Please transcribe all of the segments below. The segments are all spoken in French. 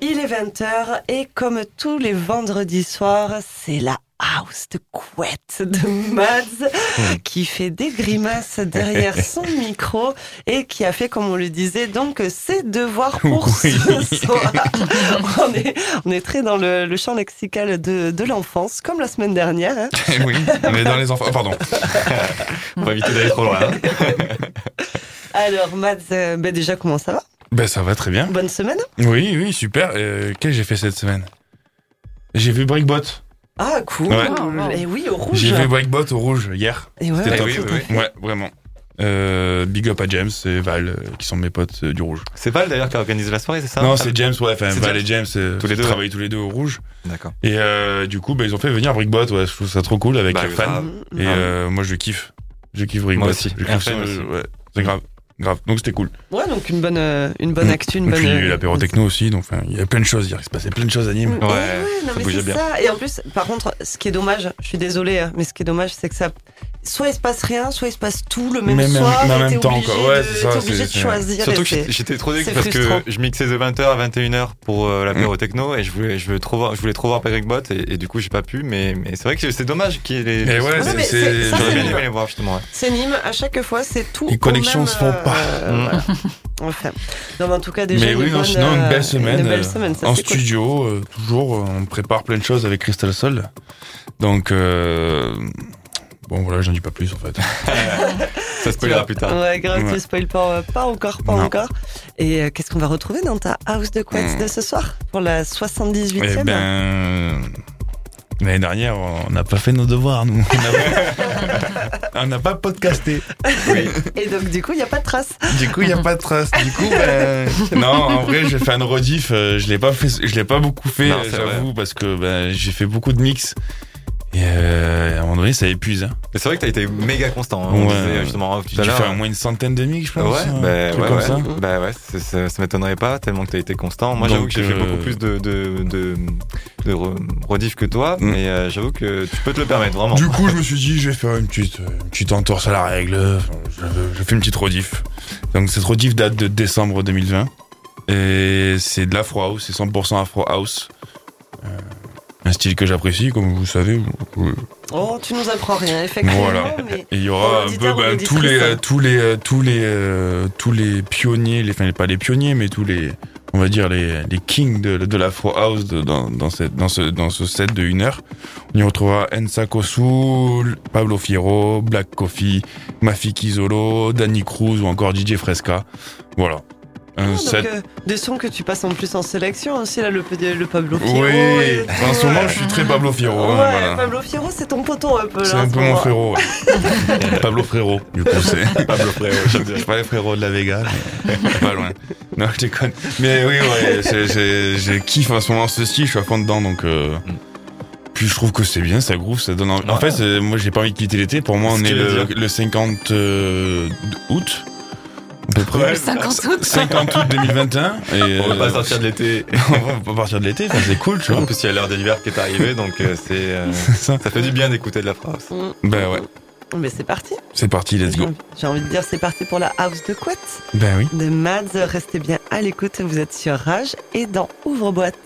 Il est 20h et comme tous les vendredis soirs, c'est la house de couette de Mads qui fait des grimaces derrière son micro et qui a fait, comme on le disait, donc ses devoirs pour Oui. ce soir. On est, on est très dans le, le champ lexical de, de l'enfance, comme la semaine dernière. hein. oui, on est dans les enfants. Pardon. On va éviter d'aller trop loin. hein. Alors Mads, euh, ben déjà comment ça va? Ben ça va très bien. Bonne semaine Oui, oui, super. Euh, Qu'est-ce que j'ai fait cette semaine? J'ai vu Breakbot. Ah cool Ouais. Et oui, au rouge J'ai vu Breakbot au rouge hier. Et ouais, C'était ouais, top. oui. Ouais, vraiment. Euh, big up à James et Val, euh, qui sont mes potes euh, du rouge. C'est Val d'ailleurs qui a organisé la soirée, c'est ça non, c'est James, ouais. Enfin, Val James. et James, euh, Tous les deux, travaillent tous les deux au rouge. D'accord. Et euh, du coup, bah, ils ont fait venir Brickbot. Ouais, je trouve ça trop cool avec Bah, leurs fans. grave. Et Ah. euh, moi, je kiffe. Je kiffe Brickbot. Moi aussi. Je Et kiffe ça, fan aussi. ouais, c'est grave. Grave. Donc c'était cool. Ouais, donc une bonne, euh, une bonne Mm. actu, une Et bonne. puis il y a eu euh, l'apéro techno aussi, donc enfin, il y a plein de choses hier. Il se passait plein de choses à Nîmes. Ouais, non, ça mais bougeait c'est bien. ça. Et en plus, par contre, ce qui est dommage, je suis désolée, hein, mais ce qui est dommage, c'est que ça. Soit il se passe rien, soit il se passe tout le même Mais soir. mais en même temps, obligé quoi. Ouais, de- c'est ça, obligé de choisir. Surtout que j'étais- trop déçu parce frustrant. que je mixais de 20h à 21h pour euh, l'apéro techno et je voulais, je, voulais trop voir, je voulais trop voir Breakbot et, et du coup j'ai pas pu mais, mais c'est vrai que c'est dommage qu'il y ait les... Mais ouais, c'est- J'aurais bien aimé les voir justement. ouais. C'est Nîmes, à chaque fois, c'est tout. Les connexions se font pas. euh, Mm. Enfin. Non, mais en tout cas, déjà. Mais oui, non, sinon une euh, belle semaine. Une belle euh, semaine, ça, en studio, euh, toujours, euh, on prépare plein de choses avec Crystal Sol. Donc, euh, bon voilà, j'en dis pas plus en fait. Ça spoilera plus tard. Ouais, grave, Ouais. tu spoil pas, pas encore, pas Non. encore. Et euh, qu'est-ce qu'on va retrouver dans ta house de couette Mm. de ce soir pour la 78e Eh ben, l'année dernière, on n'a pas fait nos devoirs, nous. On n'a- On n'a pas podcasté. Et donc, du coup, il n'y a pas de trace. Du coup, il n'y a pas de trace. Du coup, ben, non, en vrai, j'ai fait un rediff. euh, Je l'ai pas fait, je l'ai pas beaucoup fait, j'avoue, parce que ben, j'ai fait beaucoup de mix. Et euh, à un moment donné, ça épuise. Hein. C'est vrai que t'as été méga constant. hein. On Ouais. disait justement dû l'heure. faire au moins une centaine de mix, je pense. Ouais, bah, ouais, comme ouais. ça. Bah ouais, ça, ça m'étonnerait pas tellement que t'as été constant. Moi, j'avoue que j'ai fait euh, beaucoup plus de, de, de, de re- rediff que toi, Mm. mais euh, j'avoue que tu peux te le permettre, vraiment. Du coup, je me suis dit, je vais faire une petite, une petite entorse à la règle. Je, je fais une petite rediff. Donc, cette rediff date de décembre 2020. Et c'est de l'afro house, c'est 100% afro house. Euh, un style que j'apprécie, comme vous savez. Oh, tu nous apprends rien, effectivement. Voilà. Mais il y aura un peu ben, l'auditrice, tous les, euh, tous les, euh, tous les, euh, tous les pionniers, les, enfin pas les pionniers, mais tous les, on va dire les, les kings de, de l'afro house de- dans, dans, cette, dans ce, dans ce set de une heure. On y retrouvera Ensa Kosul, Pablo Fierro, Black Coffee, Mafiki Zolo, Danny Cruz ou encore DJ Fresca. Voilà. Un Ah, donc, set. euh, des sons que tu passes en plus en sélection aussi, là, le, le Pablo Fierro. oui, et le en ce moment, ouais. je suis très Pablo Fierro. hein, voilà. Pablo Fierro, c'est ton poton un peu là. C'est un ce peu mon moment. frérot. ouais. Pablo Frérot, du coup, c'est. Pablo Frérot. Je pas les frérots de la Vega, mais pas loin. Non, je déconne. Mais oui, ouais, je kiffe en ce moment ce style, je suis à fond dedans, donc. Euh... Mm. Puis je trouve que c'est bien, ça groove, ça donne. envie. En Ouais. fait, moi, j'ai pas envie de quitter l'été. Pour moi, on est le, dire. le 50 euh, août. À peu près. Ouais, 50 août. 50 août 2021. Et, On va pas euh, sortir de l'été. on va pas partir de l'été, c'est cool, tu En vois. plus, il y a l'heure de l'hiver qui est arrivée, donc euh, c'est euh, ça. ça fait du bien d'écouter de la phrase. Mm. Ben ouais, Mais c'est parti. c'est parti, let's go. envie- J'ai envie de dire, c'est parti pour la house de couette Ben oui. de Mads. Restez bien à l'écoute, vous êtes sur Rage et dans Ouvre-boîte.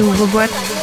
Rage. ouvre.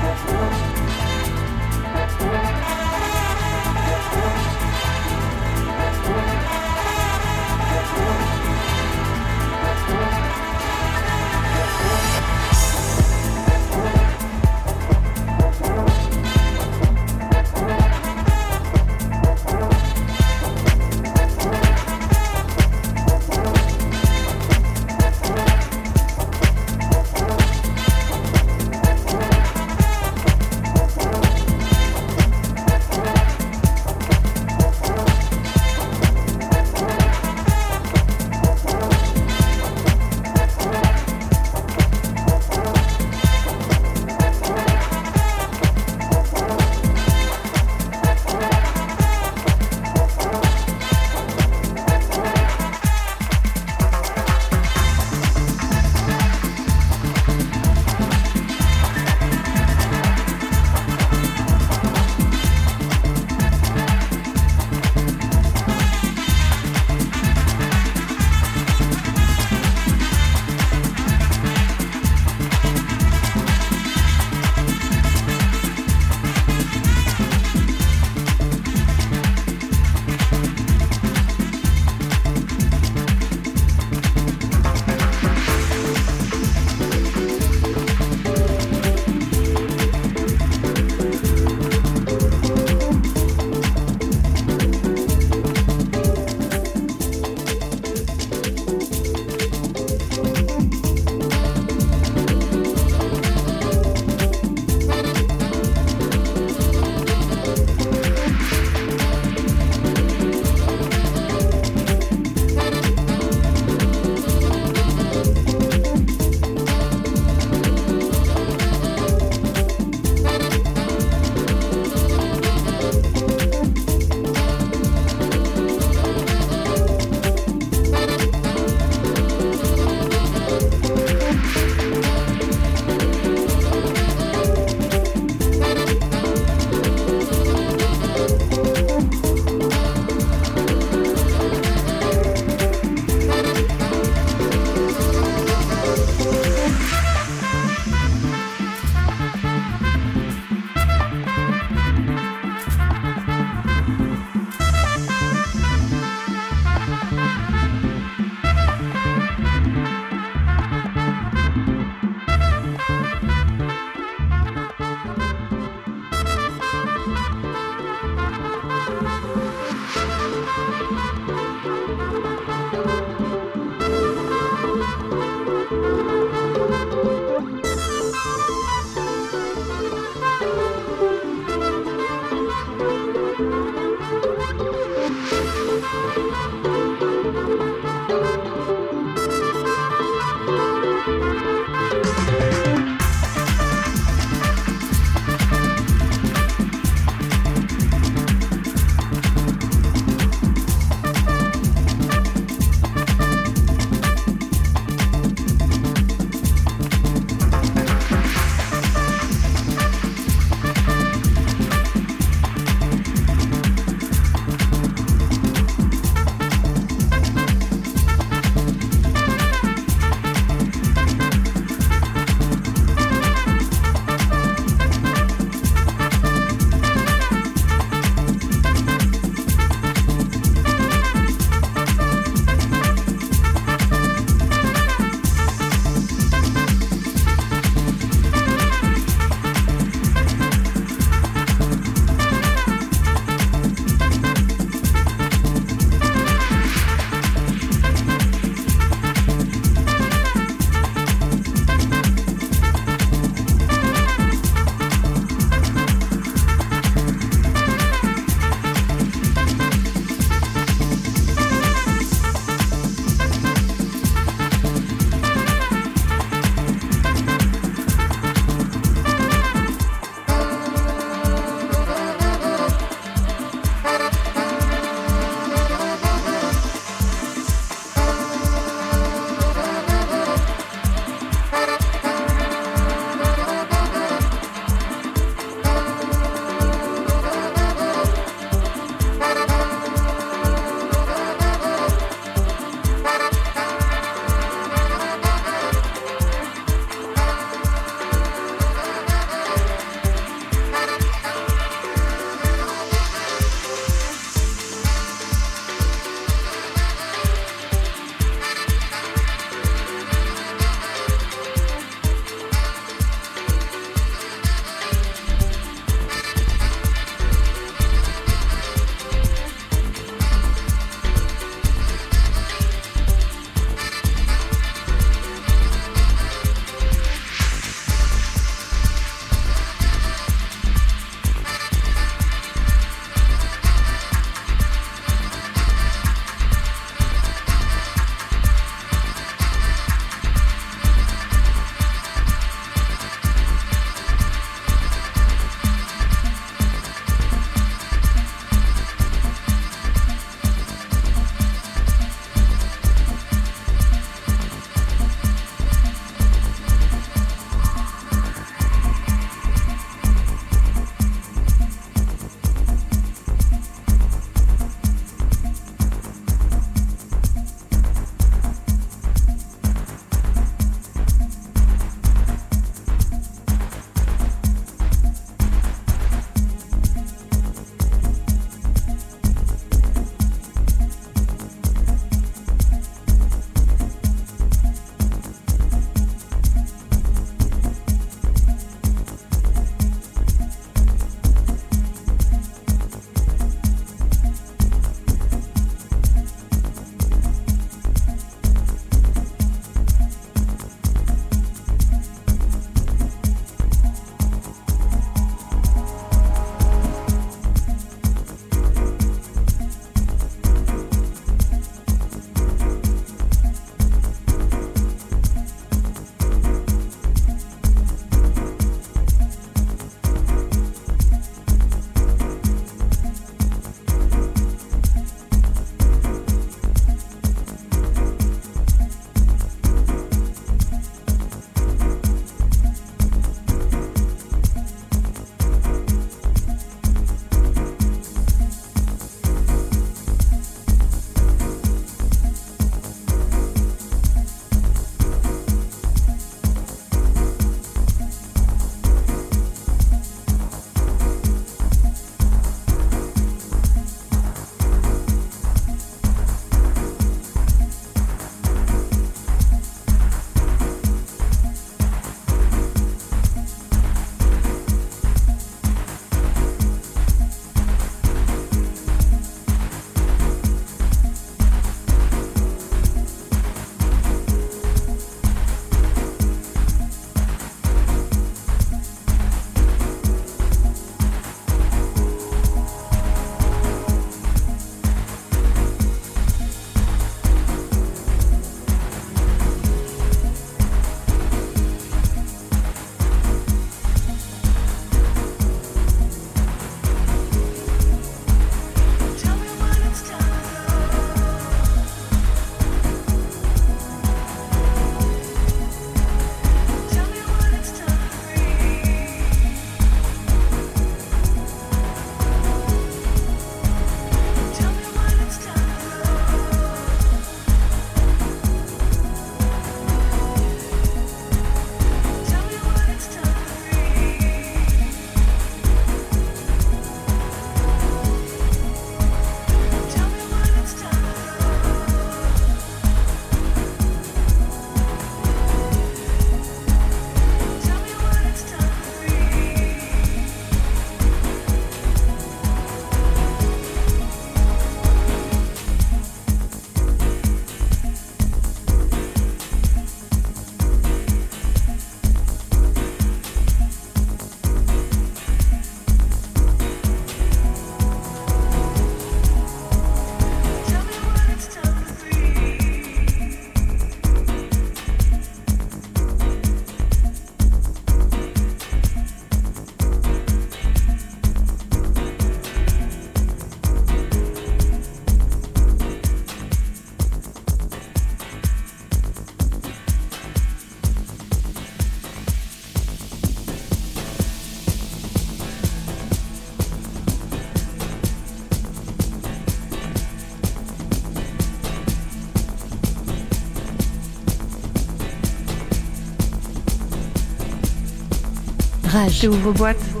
Rage. ouvre boîte.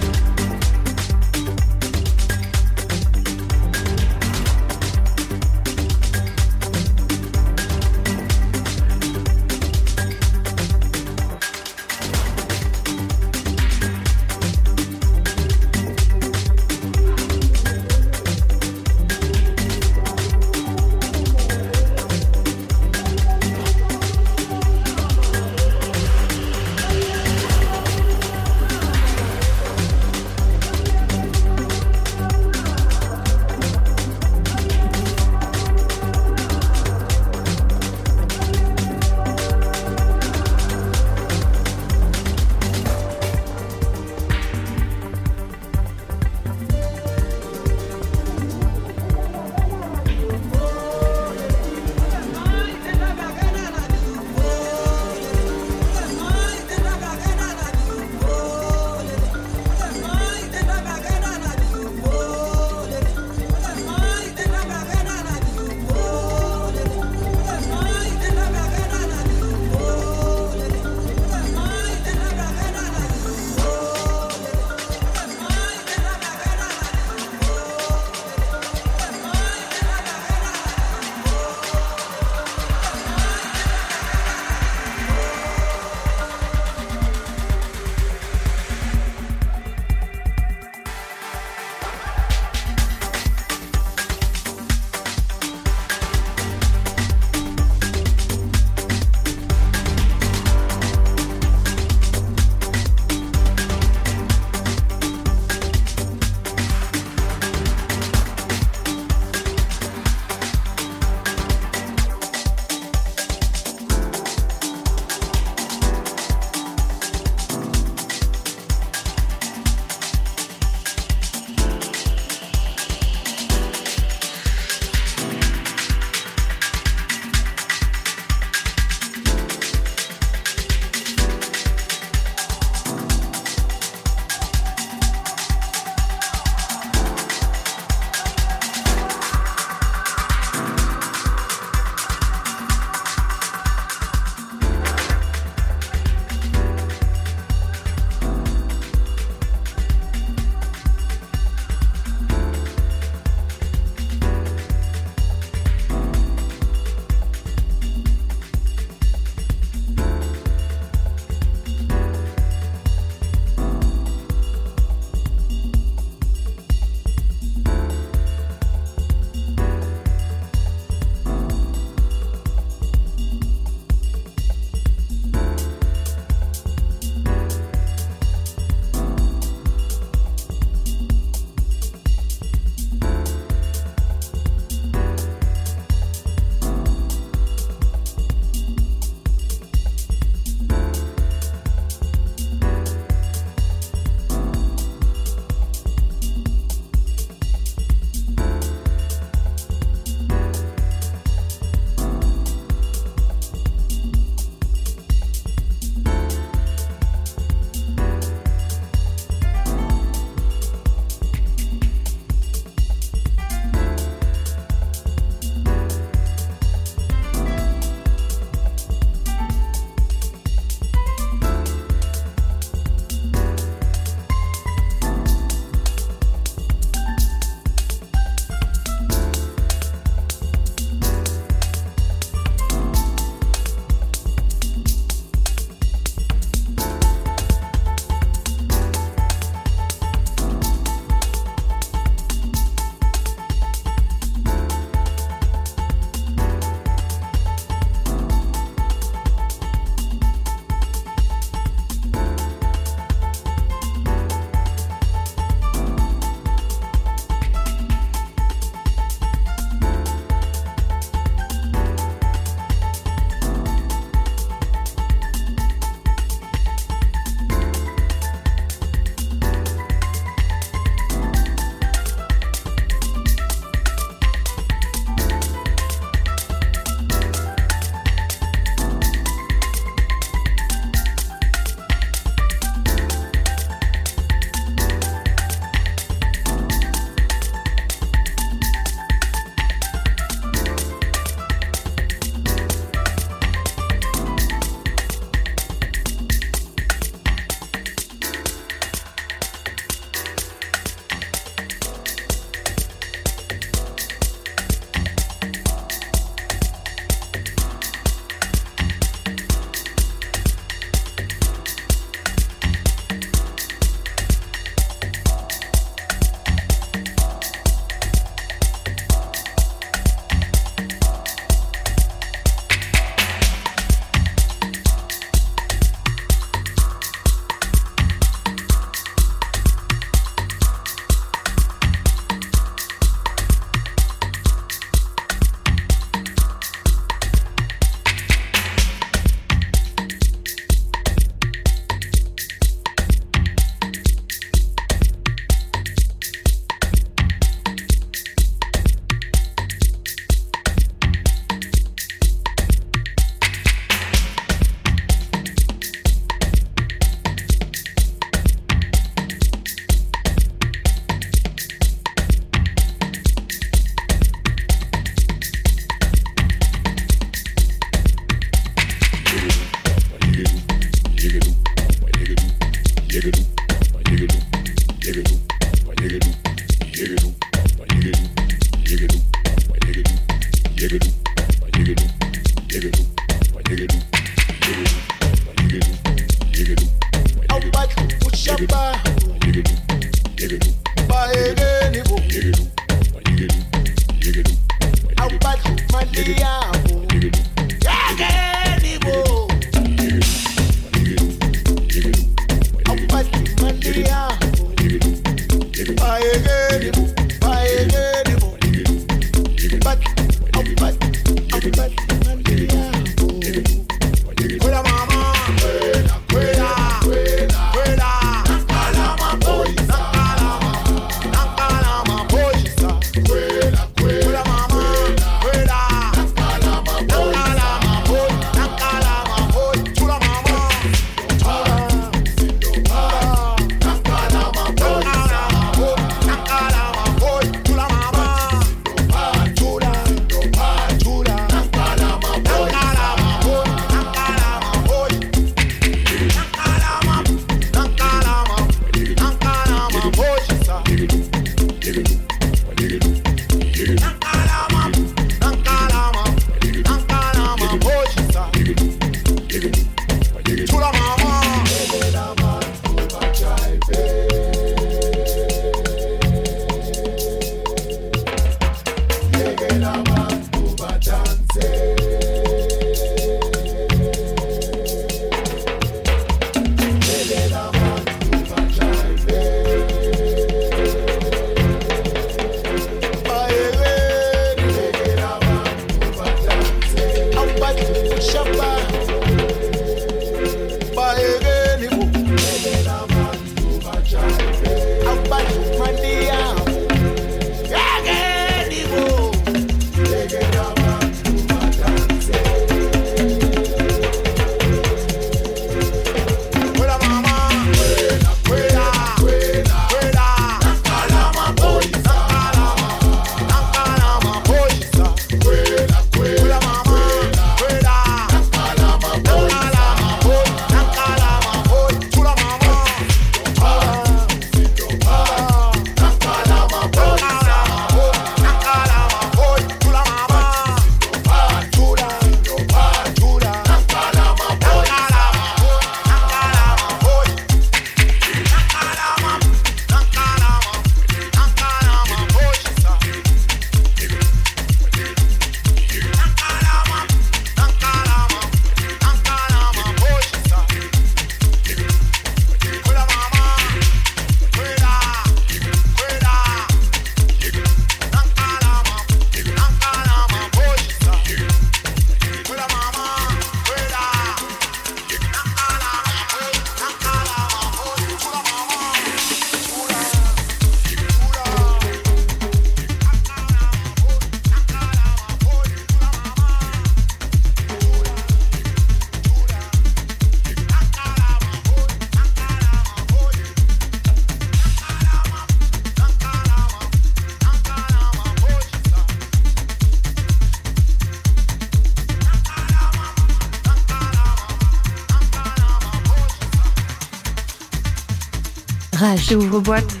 Rage. C'est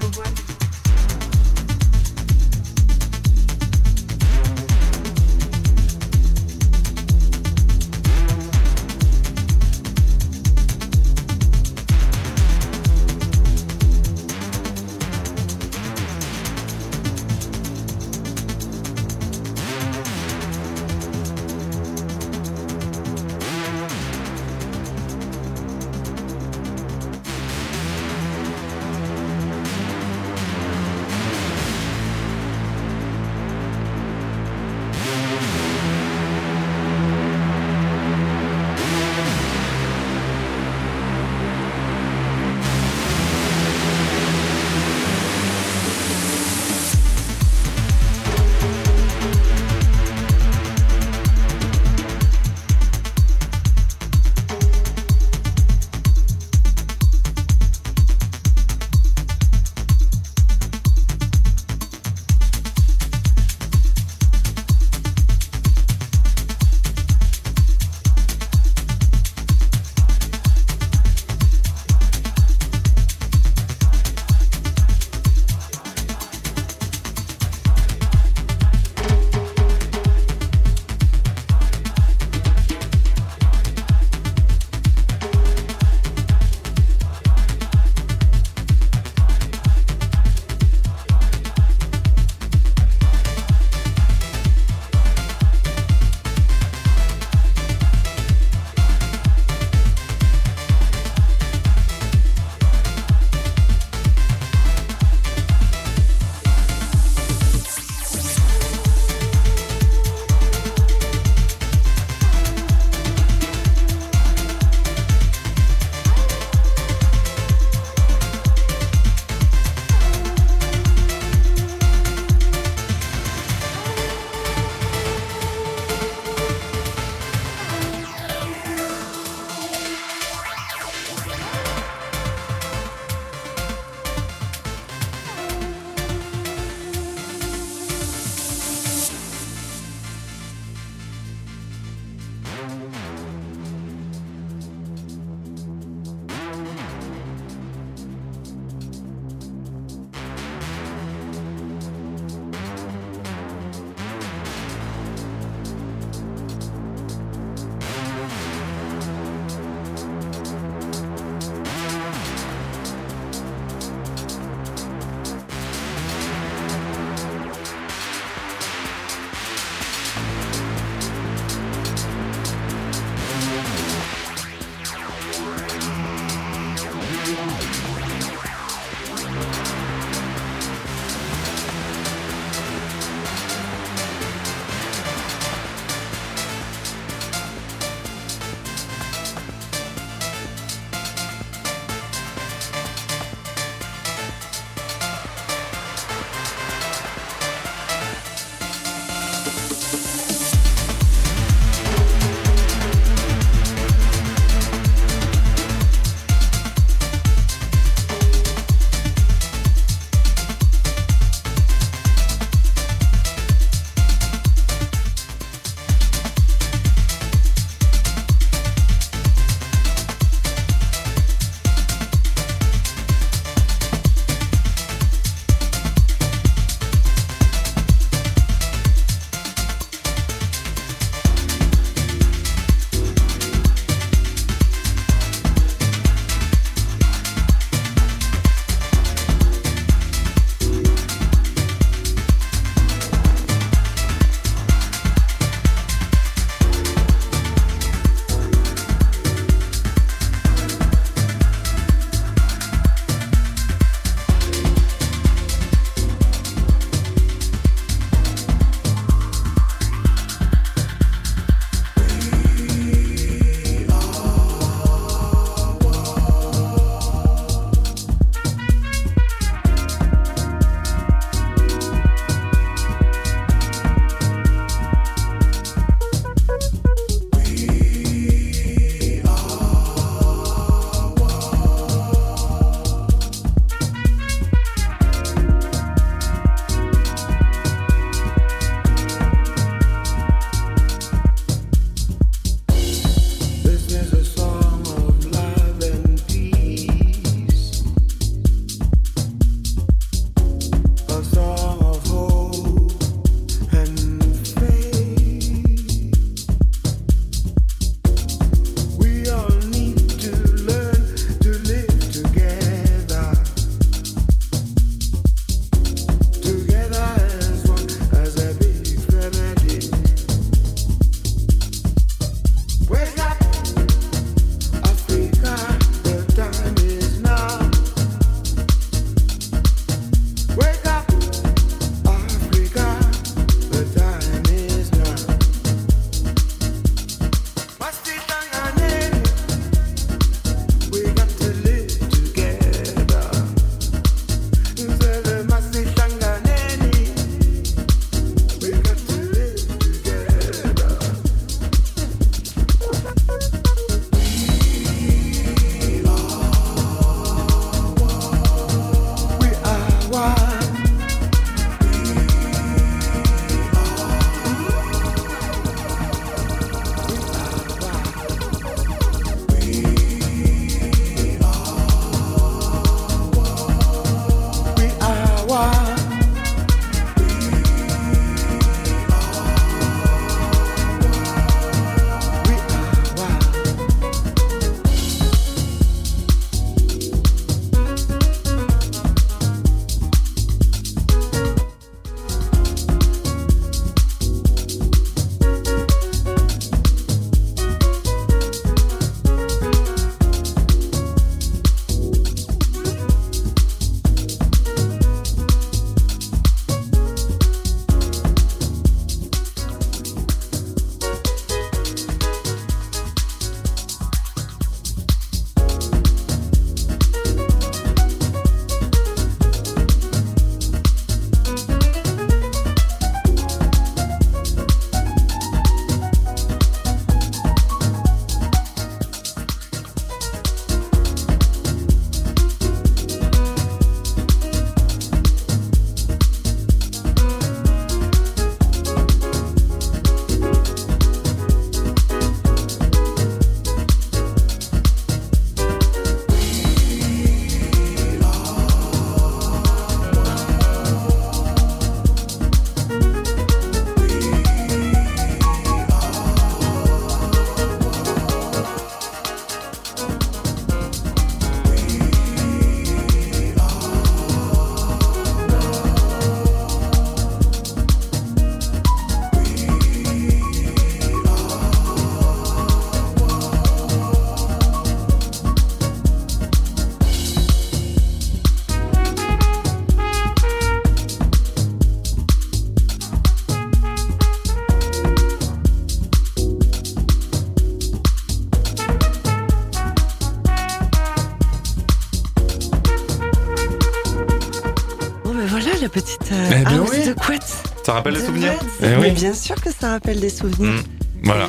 ouvre-boîte. petite euh, Eh oui. de couette. Ça rappelle de des souvenirs. Eh Mais oui. bien sûr que ça rappelle des souvenirs. Mm. Voilà.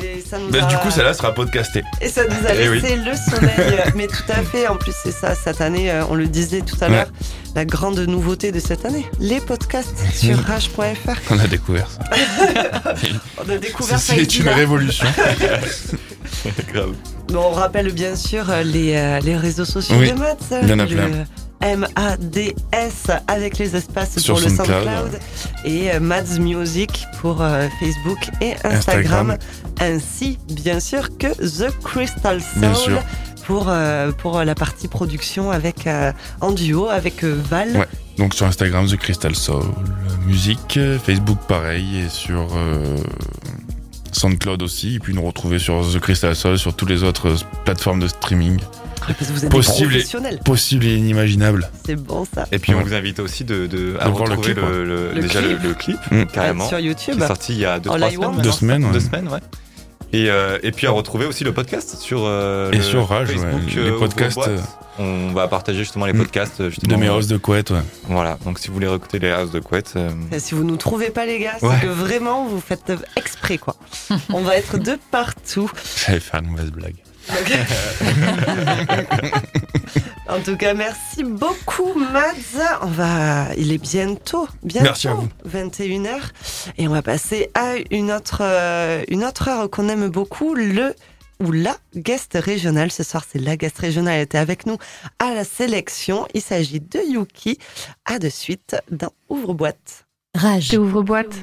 Bah, a- du coup, celle-là sera podcastée. Et ça nous a Eh oui. laissé le sommeil. Mais tout à fait. En plus, c'est ça, cette année, euh, on le disait tout à Ouais. l'heure, la grande nouveauté de cette année, les podcasts sur Mhm. rage.fr. On a découvert ça. On a découvert ça. C'est une révolution. Grave. Bon, on rappelle bien sûr euh, les, euh, les réseaux sociaux Oui, de Mads. il y en a le plein. M-A-D-S avec les espaces Sur pour le SoundCloud, et euh, Mads Music pour Facebook et Instagram, Instagram. ainsi bien sûr que The Crystal Soul pour, euh, pour la partie production avec euh, en duo avec euh, Val. Ouais. Donc sur Instagram, The Crystal Soul Musique, euh, Facebook pareil, et sur SoundCloud aussi. Et puis nous retrouver sur The Crystal Soul, sur toutes les autres euh, plateformes de streaming, Parce que vous êtes Possible et- possibles et inimaginables. C'est bon ça. Et puis on Ouais. vous invite aussi de, de, à De voir le retrouver clip, le, le- Le déjà clip. Le, le clip, Mm. carrément. Sur qui YouTube. est sorti il y a deux, trois semaines. Deux semaines, ouais. Deux semaines, ouais. Et, euh, et puis à retrouver aussi le podcast sur euh, Et le sur Rage, ouais, Facebook, les euh, Ouvre podcasts, euh, On va partager justement les Mm. podcasts justement. De mes hosts de couette, ouais. Voilà. Donc si vous voulez écouter les houses de couette, euh, Et Si vous nous trouvez pas les gars, c'est Ouais. que vraiment vous faites exprès quoi. On va être de partout. J'allais faire une mauvaise blague. En tout cas, merci beaucoup Mads. On va, il est bientôt, bientôt Merci à vous. 21h et on va passer à une autre euh, une autre heure qu'on aime beaucoup, le ou la guest régionale. Ce soir, c'est la guest régionale. Elle était avec nous à la sélection. Il s'agit de Yuki. À de suite dans Ouvre-boîte. Rage. Ouvre boîte.